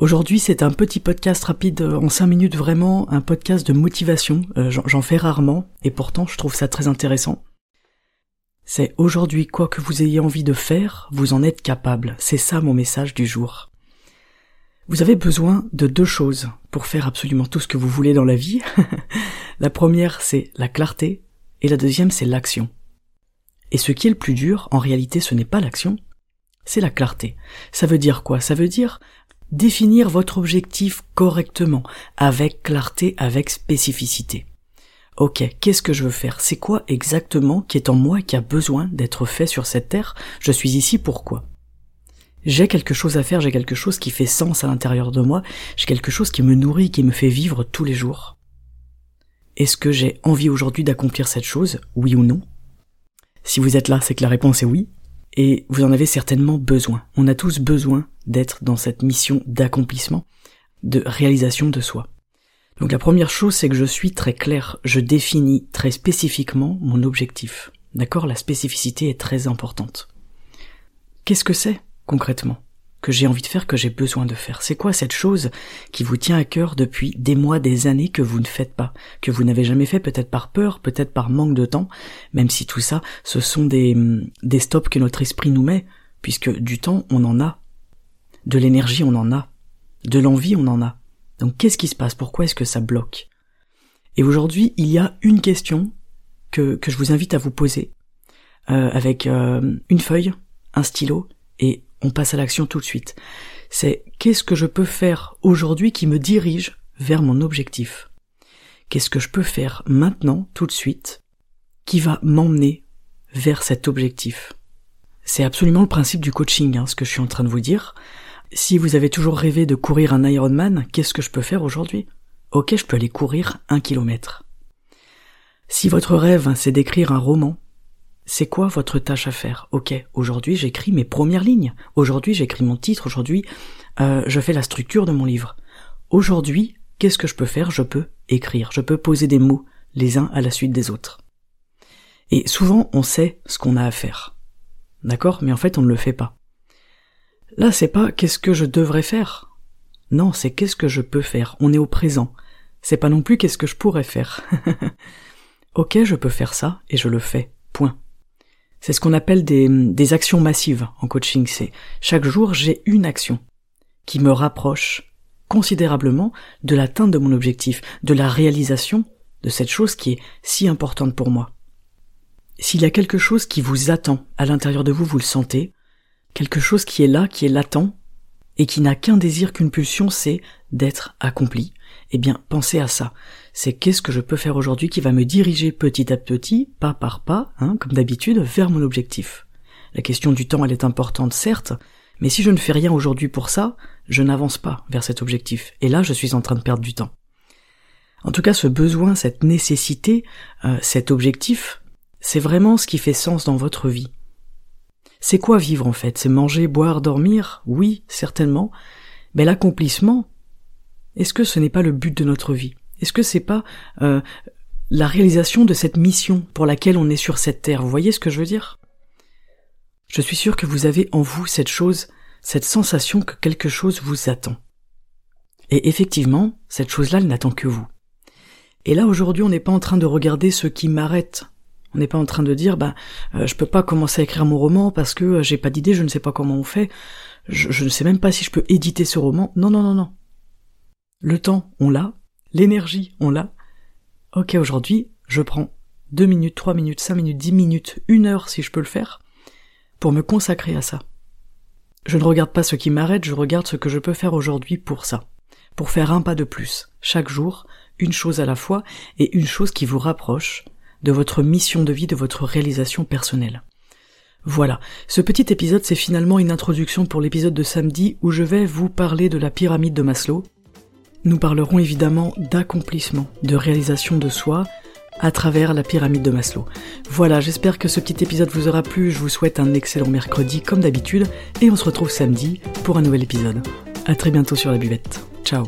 Aujourd'hui, c'est un petit podcast rapide euh, en 5 minutes vraiment, un podcast de motivation. Euh, j'en fais rarement et pourtant je trouve ça très intéressant. C'est aujourd'hui quoi que vous ayez envie de faire, vous en êtes capable. C'est ça mon message du jour. Vous avez besoin de deux choses pour faire absolument tout ce que vous voulez dans la vie. la première, c'est la clarté, et la deuxième, c'est l'action. Et ce qui est le plus dur, en réalité, ce n'est pas l'action, c'est la clarté. Ça veut dire quoi? Ça veut dire définir votre objectif correctement, avec clarté, avec spécificité. Ok, qu'est-ce que je veux faire? C'est quoi exactement qui est en moi qui a besoin d'être fait sur cette terre? Je suis ici pourquoi j'ai quelque chose à faire, j'ai quelque chose qui fait sens à l'intérieur de moi, j'ai quelque chose qui me nourrit, qui me fait vivre tous les jours. Est-ce que j'ai envie aujourd'hui d'accomplir cette chose, oui ou non? Si vous êtes là, c'est que la réponse est oui, et vous en avez certainement besoin. On a tous besoin d'être dans cette mission d'accomplissement, de réalisation de soi. Donc la première chose, c'est que je suis très clair, je définis très spécifiquement mon objectif. D'accord? La spécificité est très importante. Qu'est-ce que c'est concrètement, que j'ai envie de faire, que j'ai besoin de faire. C'est quoi cette chose qui vous tient à cœur depuis des mois, des années que vous ne faites pas, que vous n'avez jamais fait, peut-être par peur, peut-être par manque de temps, même si tout ça, ce sont des, des stops que notre esprit nous met, puisque du temps, on en a, de l'énergie, on en a, de l'envie, on en a. Donc qu'est-ce qui se passe? Pourquoi est-ce que ça bloque? Et aujourd'hui, il y a une question que, que je vous invite à vous poser, euh, avec euh, une feuille, un stylo et on passe à l'action tout de suite. C'est qu'est-ce que je peux faire aujourd'hui qui me dirige vers mon objectif? Qu'est-ce que je peux faire maintenant, tout de suite, qui va m'emmener vers cet objectif? C'est absolument le principe du coaching, hein, ce que je suis en train de vous dire. Si vous avez toujours rêvé de courir un Ironman, qu'est-ce que je peux faire aujourd'hui? Ok, je peux aller courir un kilomètre. Si votre rêve, c'est d'écrire un roman, c'est quoi votre tâche à faire? Ok, aujourd'hui j'écris mes premières lignes. Aujourd'hui j'écris mon titre. Aujourd'hui euh, je fais la structure de mon livre. Aujourd'hui, qu'est-ce que je peux faire? Je peux écrire. Je peux poser des mots les uns à la suite des autres. Et souvent on sait ce qu'on a à faire. D'accord? Mais en fait on ne le fait pas. Là c'est pas qu'est-ce que je devrais faire? Non, c'est qu'est-ce que je peux faire? On est au présent. C'est pas non plus qu'est-ce que je pourrais faire? ok, je peux faire ça et je le fais. Point. C'est ce qu'on appelle des, actions massives en coaching. C'est chaque jour j'ai une action qui me rapproche considérablement de l'atteinte de mon objectif, de la réalisation de cette chose qui est si importante pour moi. S'il y a quelque chose qui vous attend à l'intérieur de vous, vous le sentez, quelque chose qui est là, qui est latent, et qui n'a qu'un désir, qu'une pulsion, c'est d'être accompli, eh bien pensez à ça. C'est qu'est-ce que je peux faire aujourd'hui qui va me diriger petit à petit, pas par pas, hein, comme d'habitude, vers mon objectif. La question du temps, elle est importante, certes, mais si je ne fais rien aujourd'hui pour ça, je n'avance pas vers cet objectif. Et là, je suis en train de perdre du temps. En tout cas, ce besoin, cette nécessité, euh, cet objectif, c'est vraiment ce qui fait sens dans votre vie. C'est quoi vivre en fait? C'est manger, boire, dormir? Oui, certainement. Mais l'accomplissement, est-ce que ce n'est pas le but de notre vie? Est-ce que c'est pas euh, la réalisation de cette mission pour laquelle on est sur cette terre? Vous voyez ce que je veux dire? Je suis sûr que vous avez en vous cette chose, cette sensation que quelque chose vous attend. Et effectivement, cette chose-là, elle n'attend que vous. Et là, aujourd'hui, on n'est pas en train de regarder ce qui m'arrête. On n'est pas en train de dire, bah, euh, je peux pas commencer à écrire mon roman parce que euh, j'ai pas d'idée, je ne sais pas comment on fait, je, je ne sais même pas si je peux éditer ce roman. Non, non, non, non. Le temps, on l'a. L'énergie, on l'a. Ok, aujourd'hui, je prends deux minutes, trois minutes, cinq minutes, dix minutes, une heure si je peux le faire, pour me consacrer à ça. Je ne regarde pas ce qui m'arrête, je regarde ce que je peux faire aujourd'hui pour ça. Pour faire un pas de plus, chaque jour, une chose à la fois, et une chose qui vous rapproche de votre mission de vie, de votre réalisation personnelle. Voilà, ce petit épisode c'est finalement une introduction pour l'épisode de samedi où je vais vous parler de la pyramide de Maslow. Nous parlerons évidemment d'accomplissement, de réalisation de soi, à travers la pyramide de Maslow. Voilà, j'espère que ce petit épisode vous aura plu, je vous souhaite un excellent mercredi comme d'habitude, et on se retrouve samedi pour un nouvel épisode. A très bientôt sur la buvette. Ciao